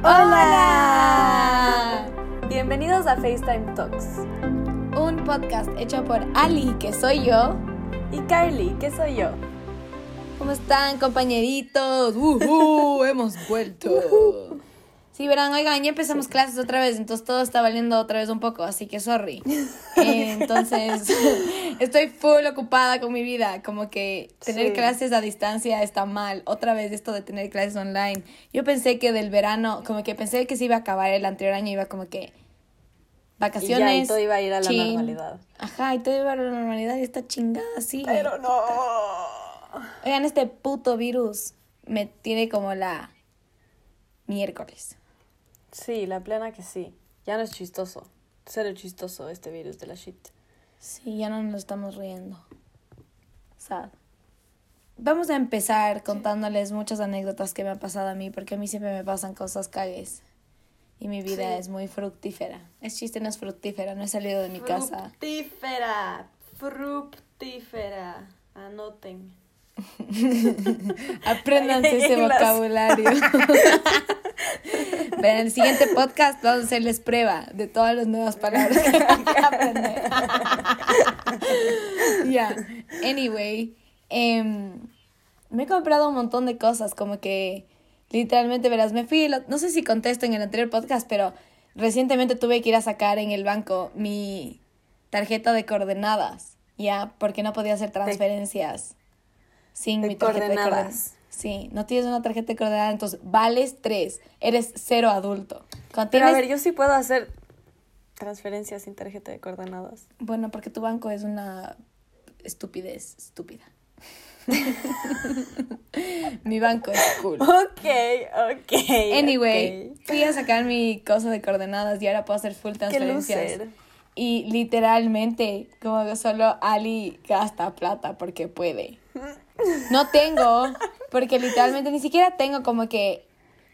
¡Hola! Bienvenidos a FaceTime Talks. Un podcast hecho por Ali, que soy yo. Y Carly, que soy yo. ¿Cómo están, compañeritos? ¡Uhú! Hemos vuelto. Sí, verán, oigan, ya empezamos clases otra vez, entonces todo está valiendo otra vez un poco, así que sorry. Eh, entonces, estoy full ocupada con mi vida, como que tener Sí. clases a distancia está mal. Otra vez esto de tener clases online. Yo pensé que del verano, como que pensé que se iba a acabar el anterior año, iba como que Y ya, vacaciones. y todo iba a ir a la normalidad. Ajá, y todo iba a la normalidad y esta chingada sigue. Pero no. Oigan, este puto virus me tiene como la miércoles. Sí, la plena que sí. Ya no es chistoso. Cero chistoso este virus de la shit. Sí, ya no nos estamos riendo. Sad. Vamos a empezar contándoles muchas anécdotas que me han pasado a mí, porque a mí siempre me pasan cosas cagues. Y mi vida Sí. es muy fructífera. Es chiste, no es fructífera, no he salido de mi casa. Fructífera. Fructífera. Anoten. Apréndanse ese vocabulario. Pero en el siguiente podcast vamos a hacerles prueba de todas las nuevas palabras que van a aprender. Ya, anyway, em, me he comprado un montón de cosas, como que literalmente, verás, me fui, no sé si contesto en el anterior podcast, pero recientemente tuve que ir a sacar en el banco mi tarjeta de coordenadas, ya, porque no podía hacer transferencias sin De mi tarjeta de coordenadas. coordenadas. Sí, no tienes una tarjeta de coordenadas, entonces vales tres, eres cero adulto. Cuando Pero a ver, yo sí puedo hacer transferencias sin tarjeta de coordenadas. Bueno, porque tu banco es una estupidez estúpida. Mi banco es cool. Ok, ok. Anyway, fui a sacar mi cosa de coordenadas y ahora puedo hacer full Qué transferencias. loser. Y literalmente, como que solo Ali gasta plata porque puede. No tengo, porque literalmente ni siquiera tengo como que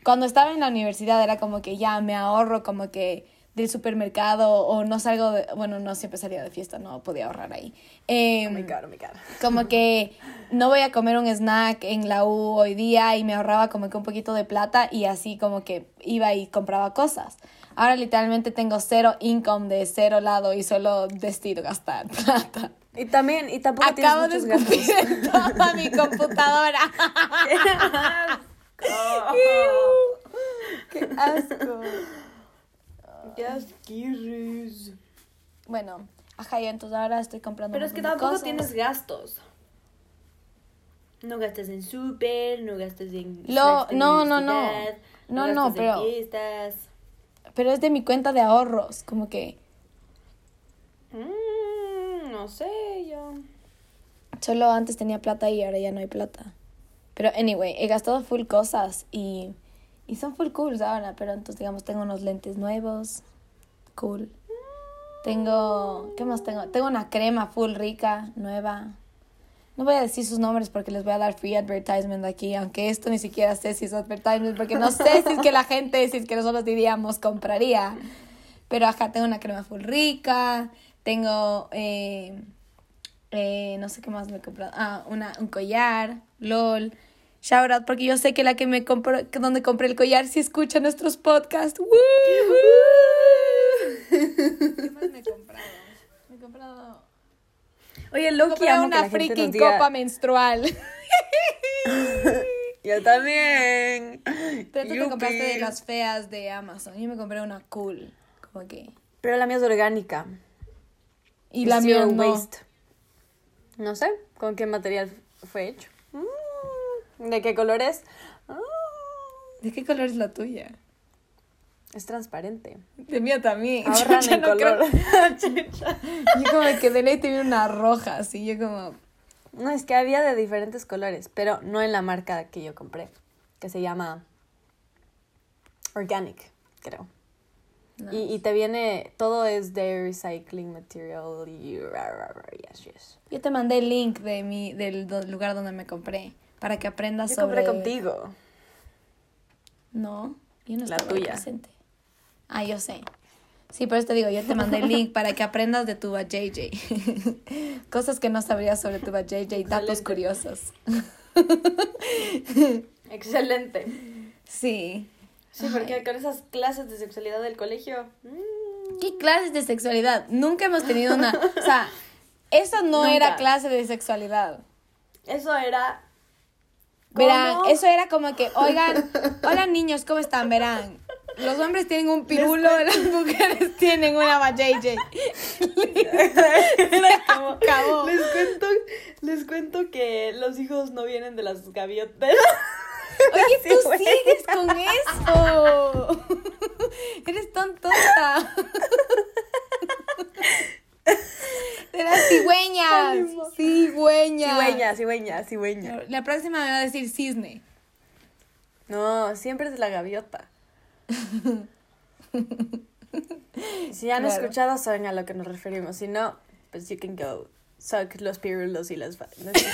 cuando estaba en la universidad era como que ya me ahorro como que del supermercado o no salgo de, bueno, no siempre salía de fiesta, no podía ahorrar ahí. Oh my god, oh my god. como que no voy a comer un snack en la U hoy día y me ahorraba como que un poquito de plata y así como que iba y compraba cosas. Ahora literalmente tengo cero income de cero lado y solo decido gastar plata. Y también, y tampoco Acabo de tienes muchos gastos. escupir en toda mi computadora. ¡Qué asco! ¡Qué asquirris! Bueno, ajá, yo entonces ahora estoy comprando Pero es que de tampoco cosas. tienes gastos. No gastas en súper, no gastas en... Lo- de no, no, no. No, no, en pero- fiestas. Pero es de mi cuenta de ahorros, como que Mm, no sé, yo... Solo antes tenía plata y ahora ya no hay plata. Pero anyway, he gastado full cosas y, y son full cool ahora. Pero entonces, digamos, tengo unos lentes nuevos. Cool. Tengo, ¿qué más tengo? Tengo una crema full rica, nueva. No voy a decir sus nombres porque les voy a dar free advertisement aquí, aunque esto ni siquiera sé si es advertisement, porque no sé si es que la gente, si es que nosotros diríamos, compraría. Pero acá tengo una crema full rica, tengo, eh, eh, no sé qué más me he comprado, ah, una, un collar, lol. Shout out, porque yo sé que la que me compró, que donde compré el collar sí escucha nuestros podcasts. ¡Woo! ¿Qué más me he comprado? Me he comprado Oye, Loki, amo que una la gente freaking nos diga- copa menstrual. Yo también. Pero tú te compraste de Yupi. las feas de Amazon. Yo me compré una cool. Como que. Pero la mía es orgánica. Y la mía no. waste. No sé con qué material fue hecho. Mm, ¿De qué color es? Ah, ¿De qué color es la tuya? es transparente. De mía también. Ahorran en no color. creo- Yo como que de ley tenía una roja, así. Yo como. No, es que había de diferentes colores, pero no en la marca que yo compré, que se llama Organic, creo. Y, y te viene, todo es de recycling material y... Yes, yes. Yo te mandé el link de mi, del do- lugar donde me compré. Para que aprendas Yo sobre. compré contigo. No, yo no La tuya. presente. Ah, yo sé. Sí, por eso te digo, yo te mandé el link para que aprendas de tu JJ. Cosas que no sabrías sobre tu JJ, datos curiosos. Excelente. Sí. Sí, porque con esas clases de sexualidad del colegio. mm, ¿Qué clases de sexualidad? Nunca hemos tenido una. O sea, eso no era clase de sexualidad. Eso era. Verán, eso era como que, oigan, hola niños, ¿cómo están? Verán, los hombres tienen un pirulo, las mujeres tienen una vajayjay. Era como. Acabó. Les cuento, les cuento que los hijos no vienen de las gaviotas. Oye, Sí, tú güey. sigues con eso. Eres tan tonta. De las cigüeñas. Cigüeña, cigüeña, cigüeña. La próxima me va a decir cisne. No, siempre es la gaviota. si ya han Claro. escuchado, saben a lo que nos referimos. Si no, pues you can go suck los pirulos y las... va- no sé.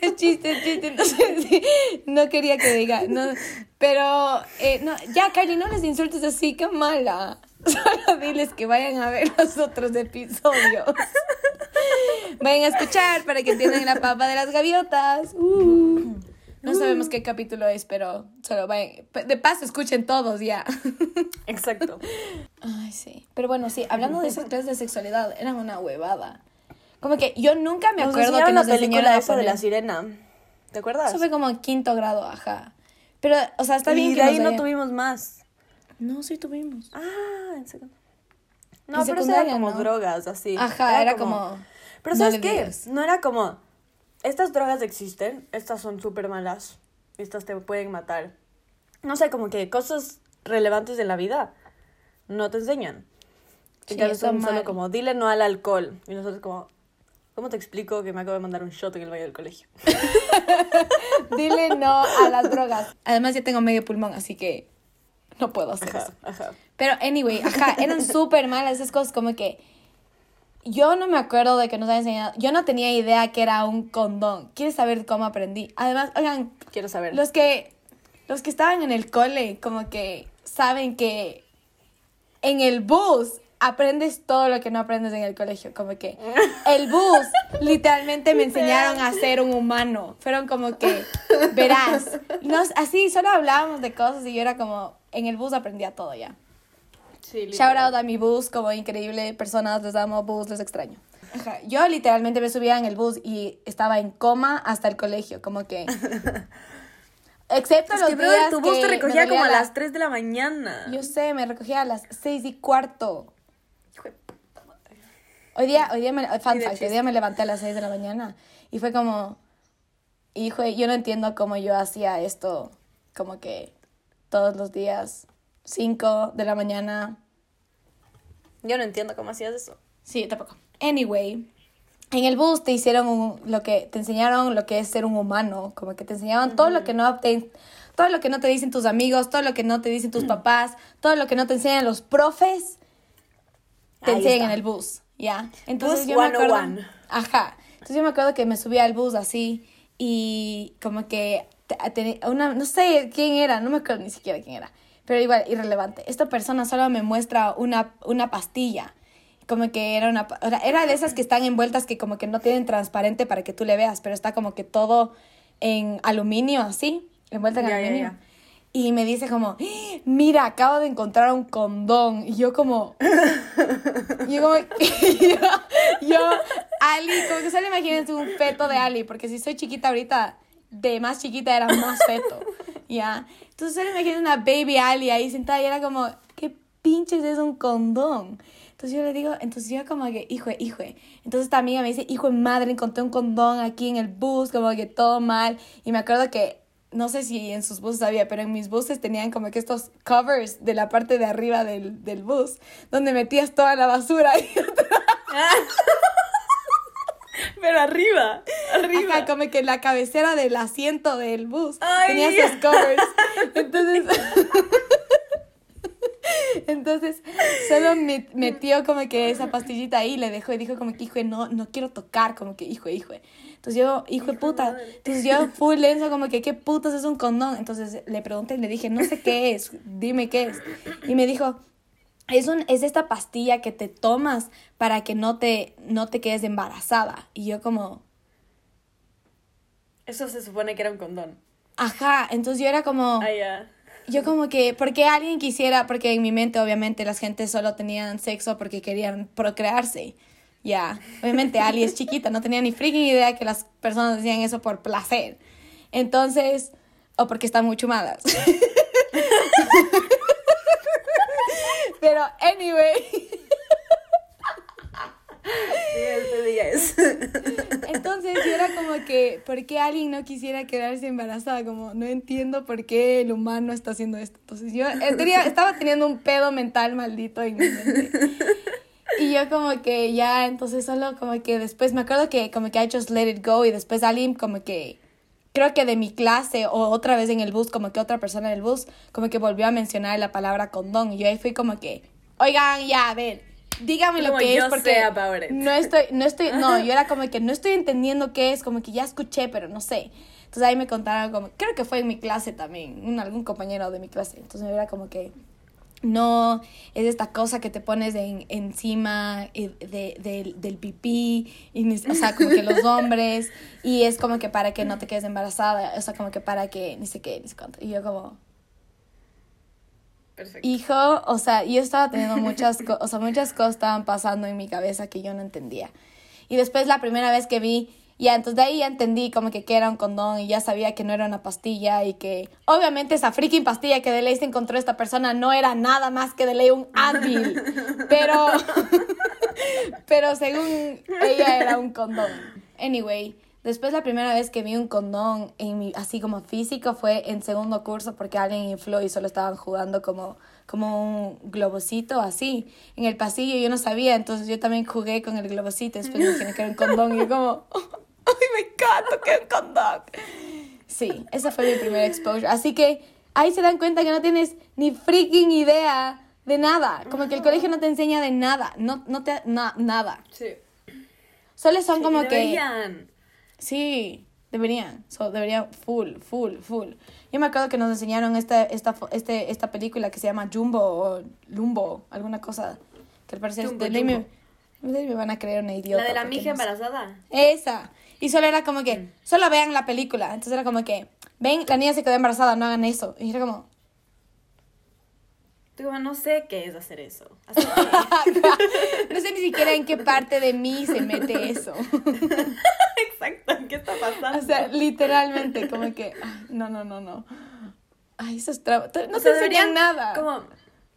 Es chiste, es chiste. No, sé si- no quería que diga. No, pero, eh, no, ya, Cari, no les insultes así, qué mala. Solo diles que vayan a ver los otros episodios. Vayan a escuchar para que entiendan la papa de las gaviotas. Uh. No sabemos qué capítulo es, pero solo vayan. De paso, escuchen todos ya. Exacto. Ay, sí. Pero bueno, sí, hablando de esas clases de sexualidad, eran una huevada. Como que yo nunca me Nos acuerdo que enseñaron nos la película esa de la sirena. ¿Te acuerdas? Eso fue como en quinto grado, ajá. Pero, o sea, está bien y que de ahí nos no tuvimos más. No, sí tuvimos. Ah, en secundaria. No, En pero eso era como ¿no? drogas, así. Ajá, era como... Pero ¿sabes qué? No era como, estas drogas existen, estas son súper malas, estas te pueden matar. No sé, como que cosas relevantes de la vida no te enseñan. Sí, En son solo como, dile no al alcohol. Y nosotros como, ¿cómo te explico que me acabo de mandar un shot en el baño del colegio? Dile no a las drogas. Además, ya tengo medio pulmón, así que no puedo hacer Ajá, eso. ajá. Pero, anyway, ajá, eran súper malas esas cosas, como que yo no me acuerdo de que nos hayan enseñado. Yo no tenía idea que era un condón. ¿Quieres saber cómo aprendí? Además, oigan, Quiero saber. los que, los que estaban en el cole, como que saben que en el bus aprendes todo lo que no aprendes en el colegio. Como que el bus literalmente me enseñaron a ser un humano. Fueron como que, verás, nos, así solo hablábamos de cosas y yo era como, en el bus aprendía todo ya. Sí, Shout out a mi bus, como increíble personas, les amo, bus, les extraño. Ajá, Yo literalmente me subía en el bus y estaba en coma hasta el colegio, como que... Excepto Es los que, días tu bus que te me recogía como a la- las 3 de la mañana. Yo sé, me recogía a las seis y cuarto. Hijo de puta madre. Hoy día, hoy día me, fun fact, hoy día me levanté a las 6 de la mañana y fue como, hijo, yo no entiendo cómo yo hacía esto, como que todos los días, 5 de la mañana. Yo no entiendo cómo hacías eso. Sí, tampoco. Anyway, en el bus te hicieron un- lo que, te enseñaron lo que es ser un humano, como que te enseñaban todo lo que no te, todo lo que no te dicen tus amigos, todo lo que no te dicen tus papás, todo lo que no te enseñan los profes, te Ahí enseñan está. en el bus, ¿ya? Entonces Bus yo me acuerdo, 101. ajá, entonces yo me acuerdo que me subía al bus así y como que una, no sé quién era, no me acuerdo ni siquiera quién era, pero igual irrelevante. Esta persona solo me muestra una, una pastilla, como que era una, era de esas que están envueltas que como que no tienen transparente para que tú le veas, pero está como que todo en aluminio así, envuelta en Ya, ya, aluminio. ya. Y me dice como, "¡Ah! mira, acabo de encontrar un condón. Y yo como, yo como, yo, yo, Ali, como que solo imagínense un feto de Ali, porque si soy chiquita ahorita, de más chiquita era más feto, ¿ya? Entonces solo imagínense una baby Ali ahí sentada y era como, ¿qué pinches es un condón? Entonces yo le digo, entonces yo como que, hijo, hijo. de". Entonces esta amiga me dice, hijo de madre, encontré un condón aquí en el bus, como que todo mal. Y me acuerdo que, no sé si en sus buses había, pero en mis buses tenían como que estos covers de la parte de arriba del, del bus, donde metías toda la basura. Pero arriba, arriba. Ajá, como que en la cabecera del asiento del bus Ay. tenía esos covers. Entonces, Entonces, solo me- metió como que esa pastillita ahí, le dejó y dijo como que, hijo, no, no quiero tocar, como que, hijo, hijo. Entonces yo, hijo de puta. Entonces yo full lenzo como que, ¿qué putas es un condón? Entonces le pregunté y le dije, no sé qué es, dime qué es. Y me dijo, es, un, es esta pastilla que te tomas para que no te, no te quedes embarazada. Y yo como, Eso se supone que era un condón. ajá. Entonces yo era como... Ah, ya. Yo como que, porque alguien quisiera, porque en mi mente obviamente las gentes solo tenían sexo porque querían procrearse. Ya, obviamente Ali es chiquita, no tenía ni freaking idea que las personas decían eso por placer. Entonces, o porque están muy chumadas. Pero, anyway. este día es. Entonces yo era como que, ¿por qué alguien no quisiera quedarse embarazada? Como, no entiendo por qué el humano está haciendo esto. Entonces yo eh, tenía- estaba teniendo un pedo mental maldito en mi mente. Y yo como que ya, entonces solo como que después, me acuerdo que como que I just let it go y después alguien como que, creo que de mi clase o otra vez en el bus, como que otra persona en el bus, como que volvió a mencionar la palabra condón y yo ahí fui como que, oigan, ya, a ver, dígame lo que es yo porque about it. no estoy, no estoy, no, yo era como que no estoy entendiendo qué es, como que ya escuché, pero no sé. Entonces ahí me contaron como, creo que fue en mi clase también, un, algún compañero de mi clase. Entonces era como que no es esta cosa que te pones en- encima eh, de, del- del pipí, y, o sea, como que los hombres, y es como que para que no te quedes embarazada, o sea, como que para que ni sé qué, ni sé cuánto. Y yo como, Perfecto. hijo, o sea, yo estaba teniendo muchas, co- o sea, muchas cosas estaban pasando en mi cabeza que yo no entendía. Y después la primera vez que vi, ya, entonces de ahí ya entendí como que, que era un condón y ya sabía que no era una pastilla y que obviamente esa freaking pastilla que de ley se encontró esta persona no era nada más que de ley un Advil, pero, pero según ella era un condón. Anyway, después la primera vez que vi un condón en mi, así como físico fue en segundo curso porque alguien infló y solo estaban jugando como, como un globocito así en el pasillo. Yo no sabía, entonces yo también jugué con el globocito. Después me dijeron que era un condón y yo como, ¡ay, me encanta que un condón! Sí, esa fue mi primera exposure. Así que ahí se dan cuenta que no tienes ni freaking idea de nada. Como que el colegio no te enseña de nada. No, no te... na- nada. Sí. Solo son Sí, como que... deberían. Sí, deberían. So, deberían full, full, full. Yo me acuerdo que nos enseñaron esta, esta, este, esta película que se llama Jumbo o Lumbo, alguna cosa. Que al parecer Jumbo, de me, Jumbo. de ley me van a creer una idiota. La de la mija no embarazada. Esa. Y solo era como que, solo vean la película. Entonces era como que, ven, la niña se quedó embarazada, no hagan eso. Y era como, no sé qué es hacer eso. No sé ni siquiera en qué parte de mí se mete eso. Exacto, ¿qué está pasando? o sea, literalmente, como que, ay, no, no, no, no. Ay, eso es traba- No O sea, te enseñan deberían nada. Como,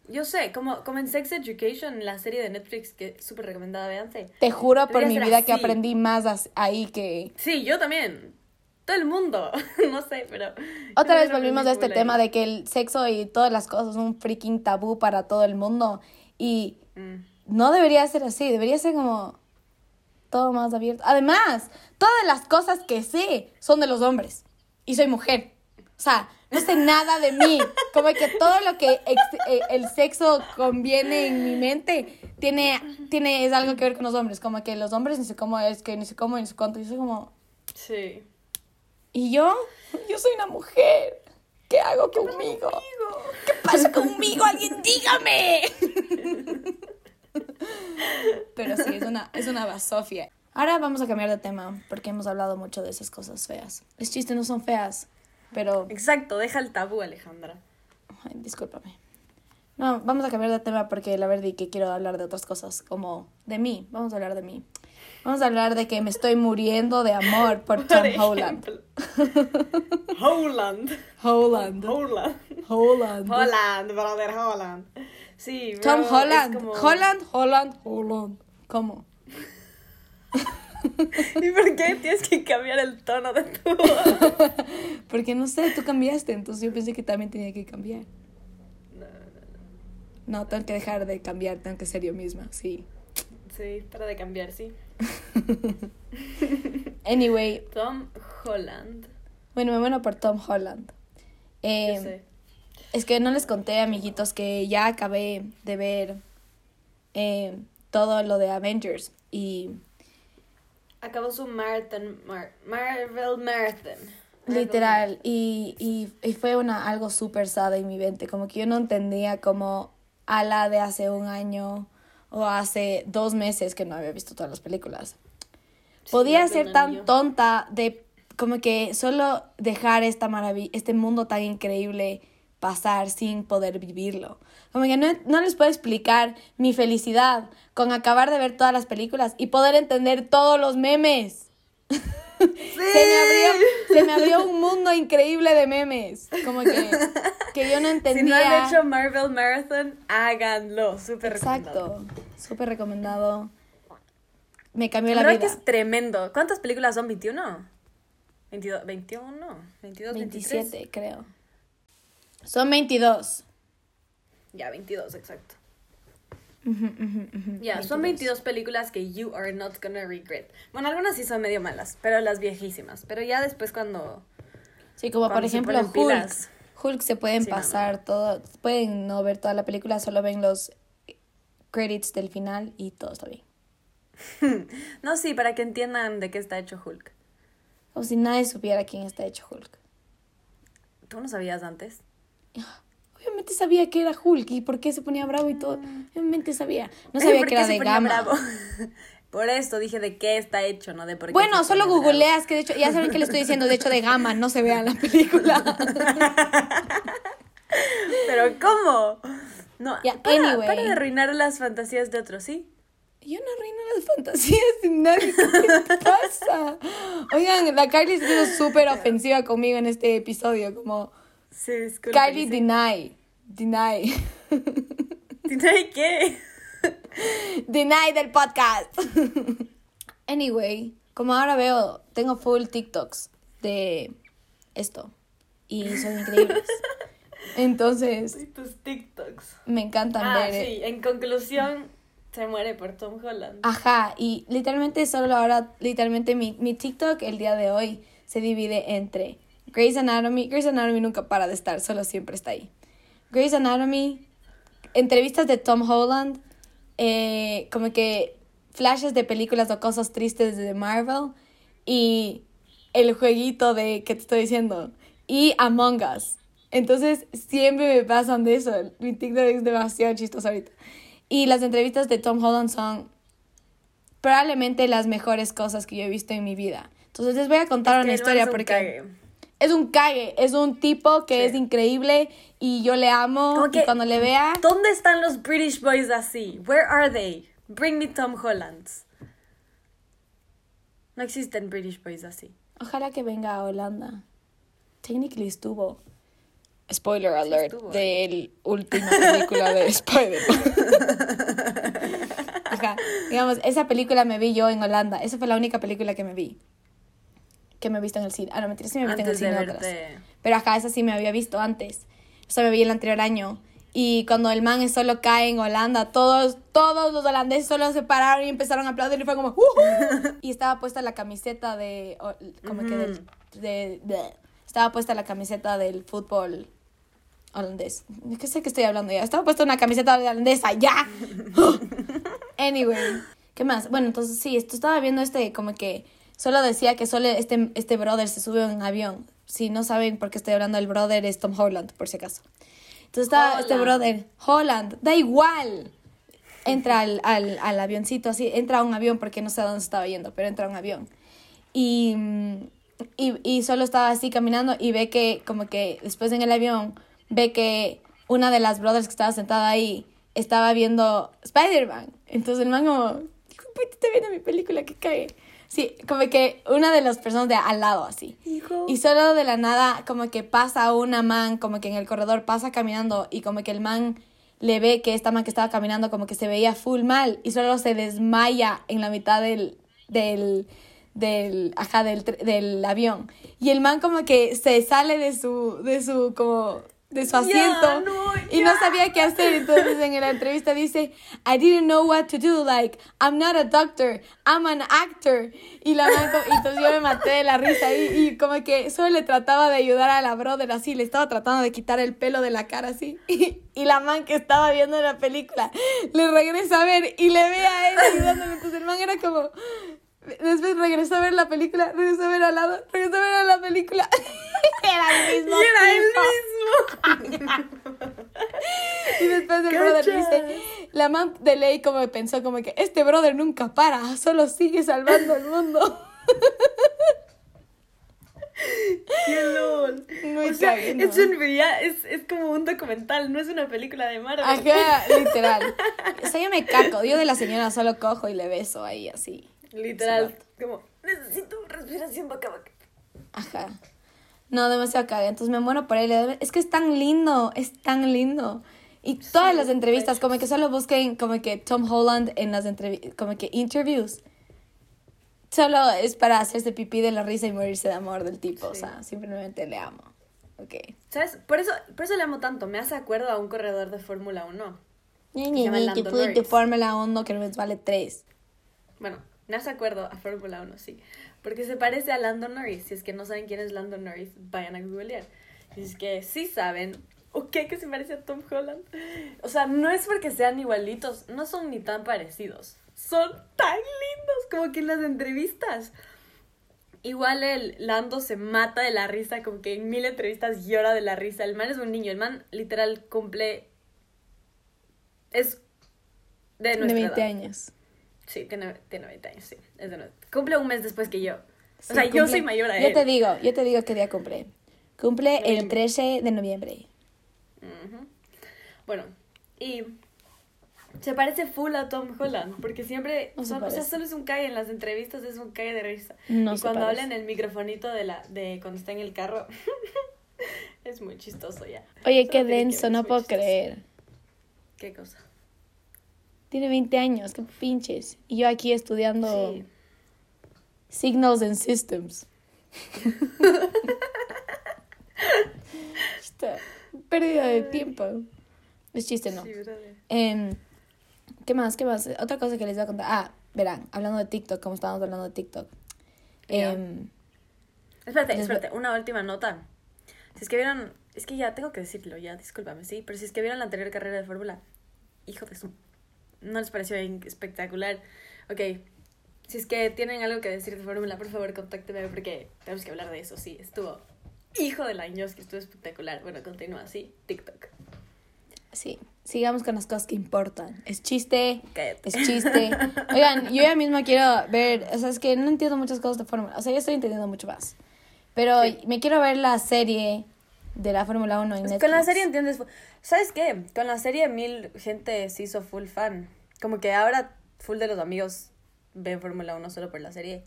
yo sé, como, como en Sex Education, la serie de Netflix que es súper recomendada, véanse. Te juro por mi vida que aprendí más ahí que... Sí, yo también. Todo el mundo. no sé, pero. Otra vez volvimos a este tema ahí. de que el sexo y todas las cosas son un freaking tabú para todo el mundo. Y Mm. no debería ser así, debería ser como todo más abierto. Además, todas las cosas que sé son de los hombres. Y soy mujer. O sea, no sé nada de mí. Como que todo lo que ex- eh, el sexo conviene en mi mente tiene, tiene, es algo que ver con los hombres. Como que los hombres ni sé cómo es, que ni sé cómo, ni sé cuánto. Yo soy como... Sí. ¿Y yo? Yo soy una mujer. ¿Qué hago conmigo? ¿Qué pasa conmigo? ¡Alguien dígame! Pero sí, es una, es una basofia. Ahora vamos a cambiar de tema, porque hemos hablado mucho de esas cosas feas. Los chistes no son feas, pero... Exacto, deja el tabú, Alejandra. Ay, discúlpame. No, vamos a cambiar de tema porque la verdad es que quiero hablar de otras cosas, como de mí. Vamos a hablar de mí. Vamos a hablar de que me estoy muriendo de amor por Tom Por Holland. Holland. Holland. Holland. Holland. Holland, brother, Holland. Sí, bro, Tom Holland. como- Holland, Holland, Holland. ¿Cómo? ¿Y por qué tienes que cambiar el tono de tu voz? Porque no sé, tú cambiaste, entonces yo pensé que también tenía que cambiar. No, tengo que dejar de cambiar, tengo que ser yo misma, sí. Sí, para de cambiar, sí. Anyway, Tom Holland. bueno, me muero por Tom Holland. Eh, Yo sé. es que no les conté, amiguitos, que ya acabé de ver eh, todo lo de Avengers y Acabó su marathon, Mar- Marvel Marathon. literal y, y, y fue una algo súper sad en mi mente, como que yo no entendía como a la de hace un año o hace dos meses que no había visto todas las películas. Sí, Podía ser tan tonta de como que solo dejar esta maravilla, este mundo tan increíble pasar sin poder vivirlo. Como que no, no les puedo explicar mi felicidad con acabar de ver todas las películas y poder entender todos los memes. Se me abrió, se me abrió un mundo increíble de memes. Como que, que yo no Si entendía. no han hecho Marvel Marathon, háganlo. Súper recomendado. Exacto. Súper recomendado. Me cambió La la vida. que es tremendo. ¿Cuántas películas son? ¿21? 22, 21, 22, 23. 27, creo. Son 22. Ya, 22, exacto. Ya, son 22 películas que you are not gonna regret. Bueno, algunas sí son medio malas, pero las viejísimas. Pero ya después cuando... Sí, como por Cuando ejemplo Hulk. pilas. Hulk se pueden Sí, no, no. pasar todo. Pueden no ver toda la película, solo ven los credits del final y todo está bien. No, sí, para que entiendan de qué está hecho Hulk. Como si nadie supiera quién está hecho Hulk. ¿Tú no sabías antes? Sabía que era Hulk y por qué se ponía bravo y todo. Obviamente sabía. No sabía ¿por que qué era se de ponía gama. bravo? Por esto dije de qué está hecho, no de por qué Bueno, solo bravo. googleas que de hecho, ya saben que le estoy diciendo, de hecho de gama, no se vea en la película. Pero ¿cómo? No, Ya, para, anyway. para de arruinar las fantasías de otros, ¿sí? Yo no arruino las fantasías de nadie. ¿Qué pasa? Oigan, la Kylie ha sido súper ofensiva conmigo en este episodio. Como Sí. Kylie deny. Deny. ¿Tiene qué? deny del podcast. anyway, como ahora veo, tengo full TikToks de esto. Y son increíbles. Entonces, tus TikToks. me encantan Ah, ver. sí, en conclusión, se muere por Tom Holland. Ajá, y literalmente solo ahora, literalmente mi, mi TikTok el día de hoy se divide entre Grey's Anatomy, Grey's Anatomy nunca para de estar, solo siempre está ahí. Grey's Anatomy, entrevistas de Tom Holland, eh, como que flashes de películas o cosas tristes de Marvel y el jueguito de que te estoy diciendo y Among Us. Entonces siempre me pasan de eso. Mi TikTok es demasiado chistoso ahorita. Y las entrevistas de Tom Holland son probablemente las mejores cosas que yo he visto en mi vida. Entonces les voy a contar Es que una historia porque cague. Es un cague, es un tipo que Sí. es increíble y yo le amo Como y cuando le vea ¿Dónde están los British boys así? Where are they? Bring me Tom Hollands. No existen British boys así. Ojalá que venga a Holanda. Technically estuvo. Spoiler alert estuvo del última película de Spider-Man. Digamos, esa película me vi yo en Holanda. Esa fue la única película que me vi. Que me he visto en el cine. Ah, no, mentira, sí me he visto Antes en el cine. Pero acá esa sí me había visto antes. Esa me vi el anterior año. Y cuando el man solo cae en Holanda, todos, todos los holandeses solo se pararon y empezaron a aplaudir y fue como "Ujú". Y estaba puesta la camiseta de o- como que del, de, de- estaba puesta la camiseta del fútbol holandés. ¿De qué sé que estoy hablando ya? Estaba puesta una camiseta holandesa, ya. anyway, ¿qué más? Bueno, entonces sí, esto estaba viendo este como que solo decía que solo este, este brother se sube a un avión. Si no saben por qué estoy hablando del brother, es Tom Holland, por si acaso. Entonces estaba este Holland. brother, Holland, da igual. Entra al, al, al avioncito así, entra a un avión porque no sé a dónde estaba yendo, pero entra a un avión. Y, y, y solo estaba así caminando y ve que como que después en el avión ve que una de las brothers que estaba sentada ahí estaba viendo Spider-Man. Entonces el man como, está viendo mi película, que cae. Sí, como que una de las personas de al lado así. Hijo. Y solo de la nada, como que pasa una man, como que en el corredor pasa caminando y como que el man le ve que esta man que estaba caminando como que se veía full mal y solo se desmaya en la mitad del, del, del, ajá, del, del avión. Y el man como que se sale de su, de su, como, de su asiento no, y no sabía qué hacer. Entonces en la entrevista dice, I didn't know what to do, like, I'm not a doctor, I'm an actor. Y la man, como- y entonces yo me maté de la risa y, y como que solo le trataba de ayudar a la brother así, le estaba tratando de quitar el pelo de la cara así. Y, y la man que estaba viendo la película le regresa a ver y le ve a él ayudándole. Entonces el man era como... Después regresó a ver la película, regresó a ver al lado, regresó a ver a la película. era el mismo. Y era tipo. el mismo. Y después el brother dice, la man de ley como pensó como que este brother nunca para, solo sigue salvando el mundo. ¡Qué lol! Muy o sea, es en realidad, es, es como un documental, no es una película de Marvel. Ajá, literal. O sea, yo me caco, yo de la señora solo cojo y le beso ahí así. Literal, como, necesito respiración boca a boca. Ajá. No, demasiado caga. Entonces me muero por él. Es que es tan lindo, es tan lindo. Y todas las entrevistas, como que solo busquen como que Tom Holland en las entrevistas, como que interviews. Solo es para hacerse pipí de la risa y morirse de amor del tipo. O Sí. sea, simplemente le amo. Ok. ¿Sabes? Por eso, por eso le amo tanto. Me hace acuerdo a un corredor de Fórmula 1. Ñe, ñe, ñe, que pude de. Fórmula 1 que nos vale 3. Bueno, me hace acuerdo a Fórmula 1, sí. Porque se parece a Lando Norris. Si es que no saben quién es Lando Norris, vayan a googlear. Si es que sí saben, ok, que se parece a Tom Holland. O sea, no es porque sean igualitos, no son ni tan parecidos. Son tan lindos como que en las entrevistas. Igual el Lando se mata de la risa, como que en mil entrevistas llora de la risa. El man es un niño, el man literal cumple... Es de De nuestra 20 edad. años. Sí, tiene, tiene 20 años, sí. Es de nuestra- Cumple un mes después que yo. O Sí, sea, yo soy mayor a Yo él. te digo, yo te digo qué día cumple. Cumple el Noviembre. 13 de noviembre. Bueno, y se parece full a Tom Holland, porque siempre, No se son- o sea, solo es un cague en las entrevistas, es un cague de risa. No y cuando parece. habla en el microfonito de la de cuando está en el carro, es muy chistoso ya. Oye, Solo qué que denso, ver, no puedo chistoso. creer. ¿Qué cosa? Tiene 20 años, qué pinches. Y yo aquí estudiando Sí. Signals and Systems. Esta pérdida de tiempo. Es chiste, ¿no? Sí. Em, ¿Qué más? ¿Qué más? Otra cosa que les voy a contar. Ah, verán, hablando de TikTok, como estábamos hablando de TikTok. Em, Espérate, espérate, una última nota. Si es que vieron, es que ya tengo que decirlo, ya, discúlpame, sí, pero si es que vieron la anterior carrera de Fórmula, hijo de su... ¿No les pareció espectacular? Ok, si es que tienen algo que decir de Fórmula, por favor, contácteme porque tenemos que hablar de eso, sí, estuvo... Hijo del año, que estuvo espectacular. Bueno, continúa así, TikTok. sí, sigamos con las cosas que importan. Es chiste, Cállate. es chiste. Oigan, yo ya mismo quiero ver, o sea, es que no entiendo muchas cosas de Fórmula. O sea, yo estoy entendiendo mucho más. Pero Sí. me quiero ver la serie de la Fórmula 1 en Netflix. Con la serie entiendes. ¿Sabes qué? Con la serie mil gente se hizo full fan. Como que ahora full de los amigos ven Fórmula 1 solo por la serie.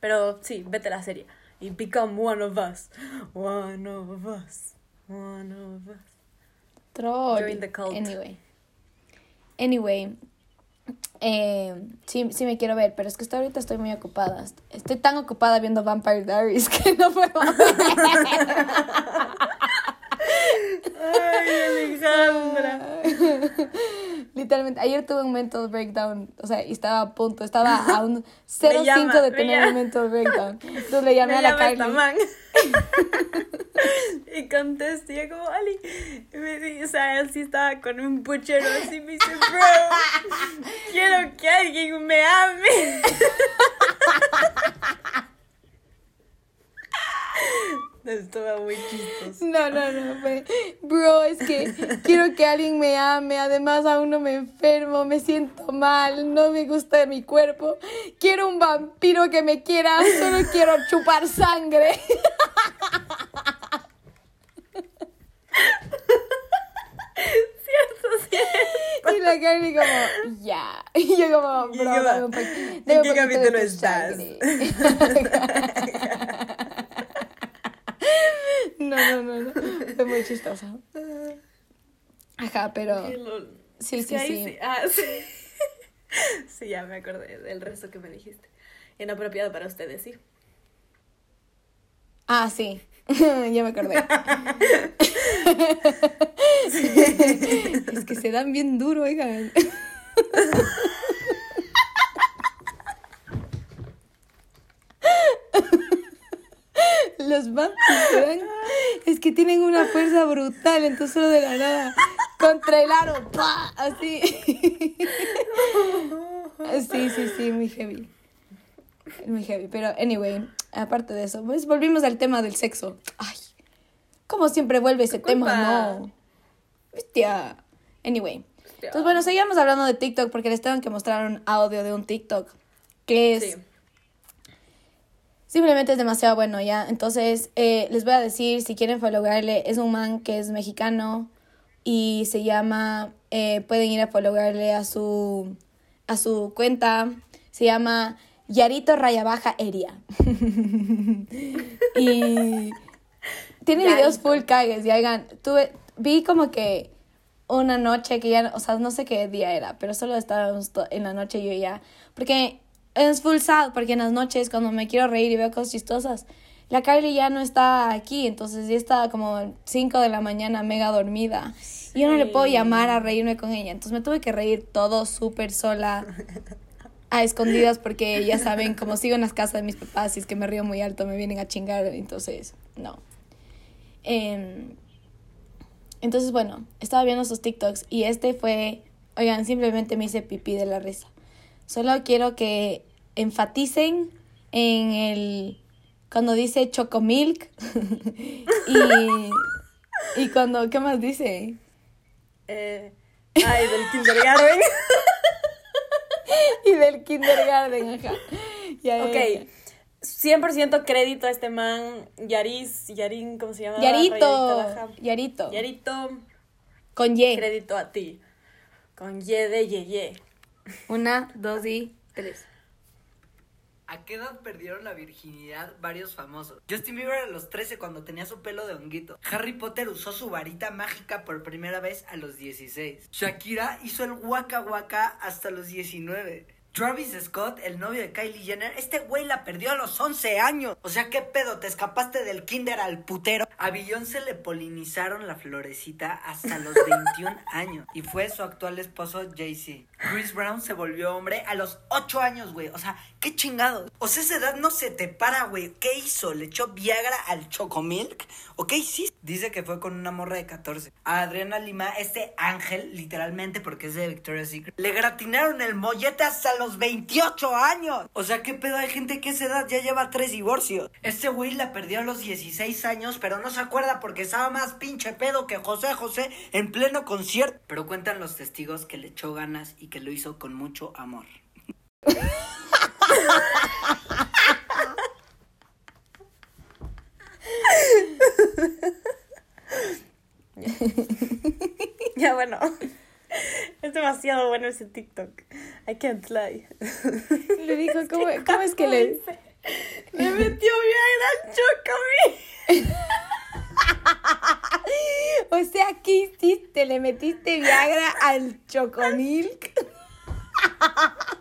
Pero sí, vete a la serie. Y become one of us. One of us. One of us. Troll. Join the cult. Anyway. Anyway. Eh, sí, sí me quiero ver, pero es que hasta ahorita estoy muy ocupada. Estoy tan ocupada viendo Vampire Diaries que no puedo ver. Ay, Alejandra. Literalmente, ayer tuve un mental breakdown, o sea, y estaba a punto, estaba a un 0.5 llama, de tener un mental breakdown. Entonces le llamé Me a la Carly. y contesto, y yo como, Ali. Y me dice, o sea, él sí estaba con un puchero así, me dice, bro, quiero que alguien me ame. Estuvo muy chistoso. No, no, no, fue, bro, es que quiero que alguien me ame, además aún no me enfermo, me siento mal, no me gusta mi cuerpo, quiero un vampiro que me quiera, solo quiero chupar sangre. Cierto, cierto. Y la Carly como, ya. Y yo como, Y bro, yo, dame un, po- ¿en dame un qué poquito de capítulo tu estás? sangre. No, no, no. Fue muy chistoso. Ajá, pero sí, Es sí, ahí sí. Ah, sí. Sí, ya me acordé del resto que me dijiste. Inapropiado para ustedes, sí. Ah, sí. ya me acordé. es que se dan bien duro, oigan. Los vampiros ¿verdad? es que tienen una fuerza brutal, entonces solo de la nada contra el aro, ¡pa! así. Sí, sí, sí, muy heavy. Muy heavy, pero anyway, aparte de eso, pues volvimos al tema del sexo. Ay, como siempre vuelve ese tema, no. Hostia. Anyway. Entonces, bueno, seguimos hablando de TikTok porque les tengo que mostrar un audio de un TikTok que es... Sí. Simplemente es demasiado bueno, ¿ya? Entonces, eh, les voy a decir, si quieren followarle, es un man que es mexicano y se llama, eh, pueden ir a followarle a su, a su cuenta, se llama Yarito Raya Baja Eria. y tiene videos full cagues, y hagan, tuve, vi como que una noche que ya, o sea, no sé qué día era, pero solo estábamos en la noche yo ya, porque es full sad, porque en las noches cuando me quiero reír y veo cosas chistosas, la Kylie ya no está aquí, entonces ya está como 5 de la mañana mega dormida. Y yo no le puedo llamar a reírme con ella, entonces me tuve que reír todo súper sola, a escondidas, porque ya saben, como sigo en las casas de mis papás, si es que me río muy alto me vienen a chingar, entonces no. Em, entonces, bueno, estaba viendo sus TikToks y este fue, oigan, simplemente me hice pipí de la risa. Solo quiero que enfaticen en el, cuando dice chocomilk y, y cuando, ¿qué más dice? Eh, ay, del kindergarten. Y del kindergarten, ajá. Ya, ya, ok. ya. 100% crédito a este man, Yaris, Yarin, ¿cómo se llama? Yarito. Yarito, Yarito, con Y. crédito a ti. Con Y de Yeye. Una, dos y tres. ¿A qué edad perdieron la virginidad varios famosos? Justin Bieber a los 13 cuando tenía su pelo de honguito. Harry Potter usó su varita mágica por primera vez a los 16. Shakira hizo el waka waka hasta los 19. Travis Scott, el novio de Kylie Jenner, este güey la perdió a los 11 años. O sea, ¿qué pedo? ¿Te escapaste del kinder al putero? A Beyoncé le polinizaron la florecita hasta los 21 años. Y fue su actual esposo Jay-Z. Chris Brown se volvió hombre a los 8 años, güey. O sea, qué chingado. O sea, esa edad no se te para, güey. ¿Qué hizo? ¿Le echó Viagra al Chocomilk? ¿O qué hiciste? Dice que fue con una morra de 14. A Adriana Lima, este ángel, literalmente porque es de Victoria's Secret, le gratinaron el mollete hasta los 28 años. O sea, ¿qué pedo? Hay gente que esa edad ya lleva tres divorcios. Este güey la perdió a los 16 años, pero no se acuerda porque estaba más pinche pedo que José José en pleno concierto. Pero cuentan los testigos que le echó ganas y que lo hizo con mucho amor. Ya bueno. Es demasiado bueno ese TikTok. I can't lie. Le dijo, ¿cómo, cómo es que le...? Le metió Viagra al Chocomilk. O sea, ¿qué hiciste? ¿Le metiste Viagra al Chocomilk?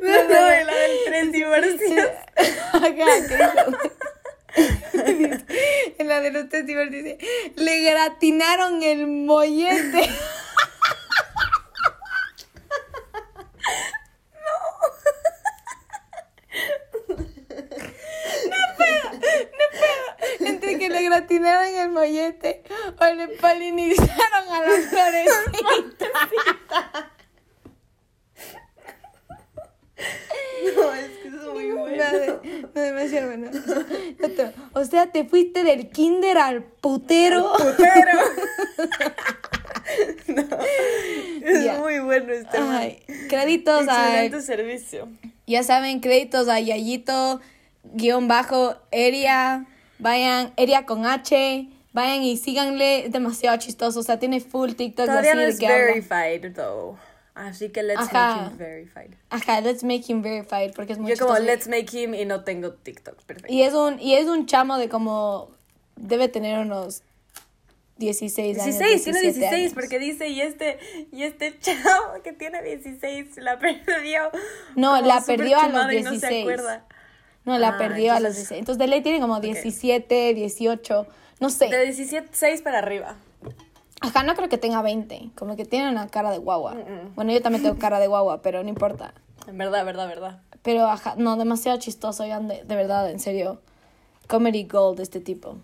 No, no, la del tren divorcios. En la de los testigos dice, le gratinaron el mollete. No puedo, no puedo. Entre gratinaron el mollete o le polinizaron a la florecita. No, es que es muy bueno. No, no, demasiado bueno. Otro. O sea, te fuiste del kinder al putero. Pero. No. Es muy bueno este. Ay, créditos a, Excelente servicio. ya saben, créditos a Yayito, guion bajo, Eria, vayan, Eria con H, vayan y síganle, es demasiado chistoso, o sea, tiene full TikTok Todavía así no es que habla. verified, though. Así que let's Ajá. make him verified. Ajá, let's make him verified, porque es muy Yo como chistoso. let's make him y no tengo TikTok. Perfecto. Y es un, y es un chamo de como, debe tener unos 16 años. 16, tiene 17 16 años. porque dice y este y este chavo que tiene 16 la perdió. No, como la perdió a los chumado y no se 16. acuerda. No, la Ah, perdió a los entonces- 16. Entonces de ley tiene como 17, 18, no sé. De 17, 6 para arriba. Ajá, no creo que tenga 20, como que tiene una cara de guagua. Mm-mm. Bueno, yo también tengo cara de guagua, pero no importa. En verdad, verdad, verdad. Pero ajá, no, demasiado chistoso, oigan, de, de verdad, en serio. Comedy gold de este tipo.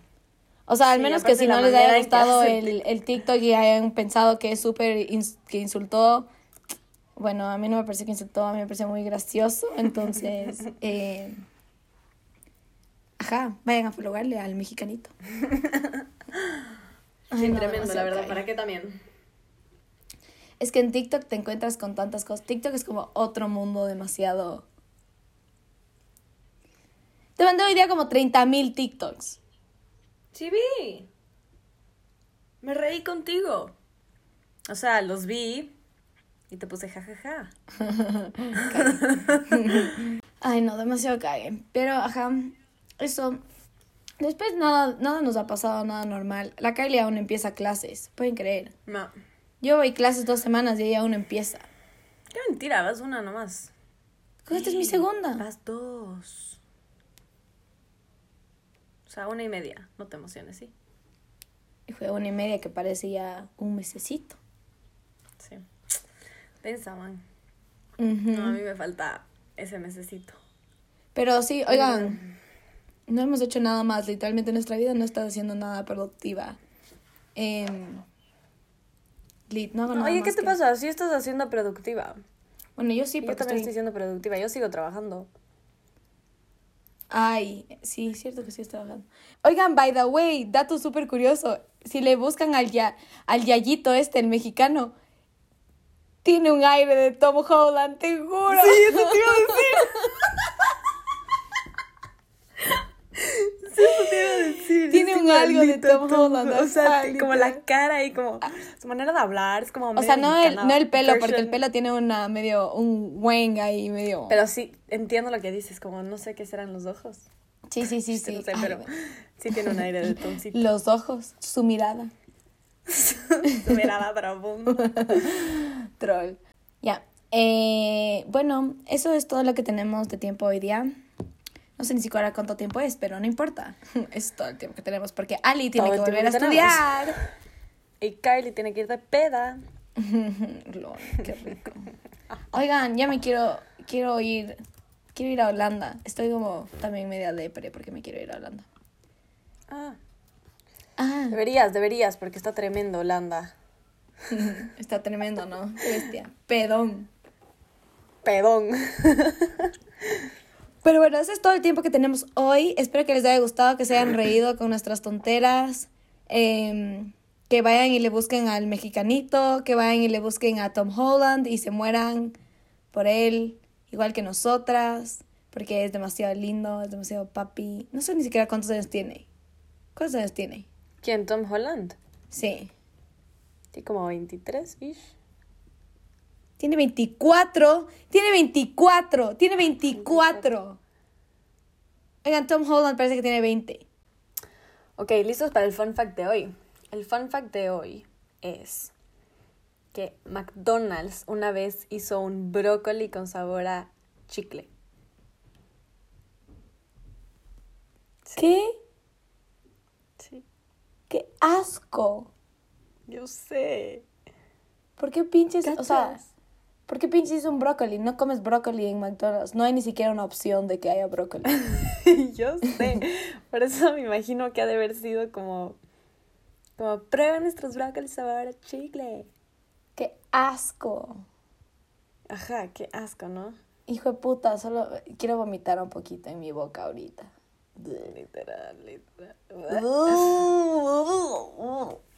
O sea, al Sí, menos que si no les haya gustado el, el TikTok y hayan pensado que es súper, ins- que insultó, bueno, a mí no me pareció que insultó, a mí me pareció muy gracioso, entonces, eh, ajá, vayan a followarle al mexicanito. Ay, Sí, no, tremendo, la verdad. ¿Para qué también? Es que en TikTok te encuentras con tantas cosas. TikTok es como otro mundo demasiado. Te mandé hoy día como 30 mil TikToks. Sí, vi. Me reí contigo. O sea, los vi y te puse jajaja. Ay, no, demasiado cague. Pero, ajá, eso. Después nada, nada nos ha pasado, nada normal. La Kylie aún empieza clases, pueden creer. No. Yo voy clases dos semanas y ella aún empieza. Qué mentira, vas una nomás. Esta es mi segunda. Vas dos. O sea, una y media. No te emociones, ¿sí? Y fue una y media que parece ya un mesecito. Sí. Densa, man. Ujú. No, a mí me falta ese mesecito. Pero sí, oigan, no hemos hecho nada más. Literalmente nuestra vida no está haciendo nada productiva. Em, lit, no hago nada Oye, ¿qué más te que- pasa? Sí estás haciendo productiva. Bueno, yo sí, yo porque también estoy... estoy siendo productiva. Yo sigo trabajando. Ay, sí, cierto que sí estoy trabajando. Oigan, by the way, dato súper curioso. Si le buscan al, ya, al Yayito este, el mexicano, tiene un aire de Tom Holland, te juro. Sí, eso te iba a decir. Tiene un algo de Tom Holland. O sea, como la cara y como su manera de hablar es como O sea, no el, mexicana, no el pelo, porque el pelo tiene una medio, un wang ahí medio... Pero sí, entiendo lo que dices, como no sé qué serán los ojos. sí, sí, sí, sí. No sé, Ay, pero bueno. sí tiene un aire de toncito. Los ojos, su mirada. Su mirada profunda. Troll. Ya. Eh, bueno, eso es todo lo que tenemos de tiempo hoy día. No sé ni siquiera cuánto tiempo es, pero no importa. Es todo el tiempo que tenemos porque Ali tiene Todo que volver a tenemos. estudiar. Y Kylie tiene que ir de peda. Lol, qué rico. Oigan, ya me quiero, quiero ir, quiero ir a Holanda. Estoy como también media depre porque me quiero ir a Holanda. Ah, Ah, deberías, deberías, porque está tremendo Holanda. está tremendo, ¿no? Qué bestia. Pedón. Pedón. Pero bueno, ese es todo el tiempo que tenemos hoy. Espero que les haya gustado, que se hayan reído con nuestras tonteras. Em, que vayan y le busquen al mexicanito, que vayan y le busquen a Tom Holland y se mueran por él, igual que nosotras, porque es demasiado lindo, es demasiado papi. No sé ni siquiera cuántos años tiene. ¿Cuántos años tiene? ¿Quién? Tom Holland. Sí. Tiene como 23 ish. Tiene 24. Tiene 24. Tiene 24. Oigan, Tom Holland parece que tiene 20. Ok, listos para el fun fact de hoy. El fun fact de hoy es que McDonald's una vez hizo un brócoli con sabor a chicle. ¿Qué? Sí. ¡Qué asco! Yo sé. ¿Por qué pinches, o sea. Por qué pinches un brócoli? No comes brócoli en McDonald's. No hay ni siquiera una opción de que haya brócoli. Yo sé. Por eso me imagino que ha de haber sido como. Como prueben nuestros brócolis sabor a chicle. ¡Qué asco! Ajá, qué asco, ¿no? Hijo de puta, solo quiero vomitar un poquito en mi boca ahorita. Literal, literal.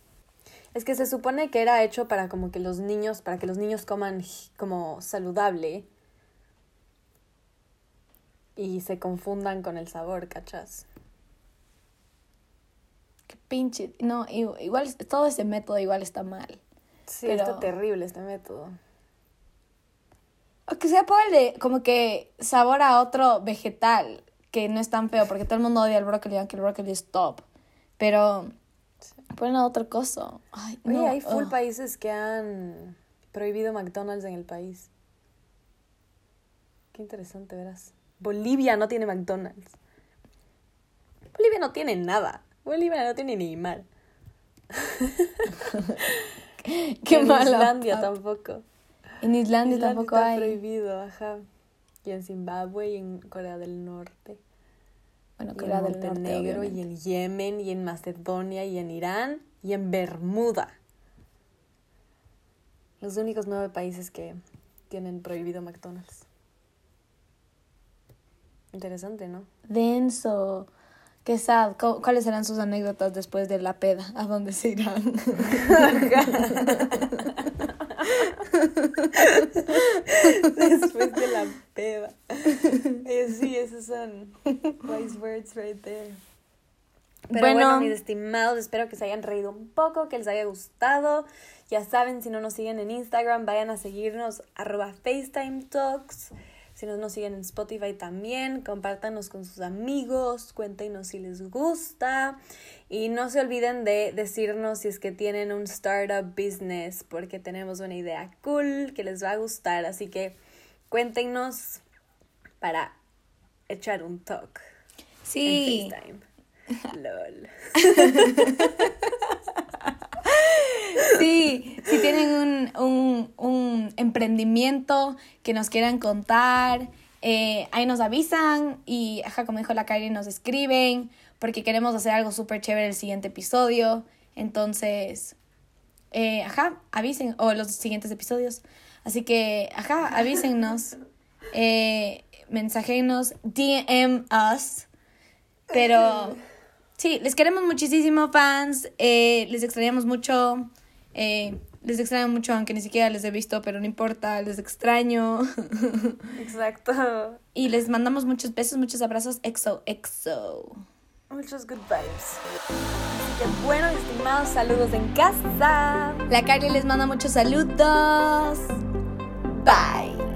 Es que se supone que era hecho para como que los niños, para que los niños coman como saludable y se confundan con el sabor, ¿cachas? ¡Qué pinche! No, igual, todo ese método igual está mal. Sí, Pero- está terrible este método. O que sea póngale como que sabor a otro vegetal, que no es tan feo, porque todo el mundo odia el brócoli, aunque el brócoli es top. Pero ponen a otra cosa. Ay, Oye, no, hay full ugh. países que han prohibido McDonald's en el país. Qué interesante, verás. Bolivia no tiene McDonald's. Bolivia no tiene nada. Bolivia no tiene ni mar. Qué en Islandia tampoco. En Islandia, Islandia tampoco está hay. prohibido, ajá. Y en Zimbabue y en Corea del Norte. Bueno, Y Norte, Montenegro y obviamente. en Yemen y en Macedonia y en Irán y en Bermuda. Los únicos nueve países que tienen prohibido McDonald's. Interesante, ¿no? Denso. Qué sad. ¿Cu- ¿Cuáles serán sus anécdotas después de la peda? ¿A dónde se irán? Después de la peda. Eh, sí, esos son wise words right there. Pero bueno, Bueno. mis estimados, espero que se hayan reído un poco, que les haya gustado. Ya saben, si no nos siguen en Instagram, vayan a seguirnos arroba FaceTime Talks. Si no nos siguen en Spotify también, compártanos con sus amigos, cuéntenos si les gusta. Y no se olviden de decirnos si es que tienen un startup business, porque tenemos una idea cool que les va a gustar. Así que cuéntenos para echar un talk Sí. en FaceTime. LOL. Sí, si tienen un, un, un emprendimiento que nos quieran contar, eh, ahí nos avisan y, ajá, como dijo la Kari, nos escriben porque queremos hacer algo súper chévere el siguiente episodio. Entonces, eh, ajá, avisen, o los siguientes episodios. Así que, ajá, avísennos, eh, mensajenos, DM us. Pero sí, les queremos muchísimo, fans. eh, les extrañamos mucho. Eh, les extraño mucho, aunque ni siquiera les he visto, pero no importa, les extraño. Exacto. y les mandamos muchos besos, muchos abrazos. Exo, exo. Muchos good vibes. Así que bueno, estimados, saludos en casa. La Carly les manda muchos saludos. Bye.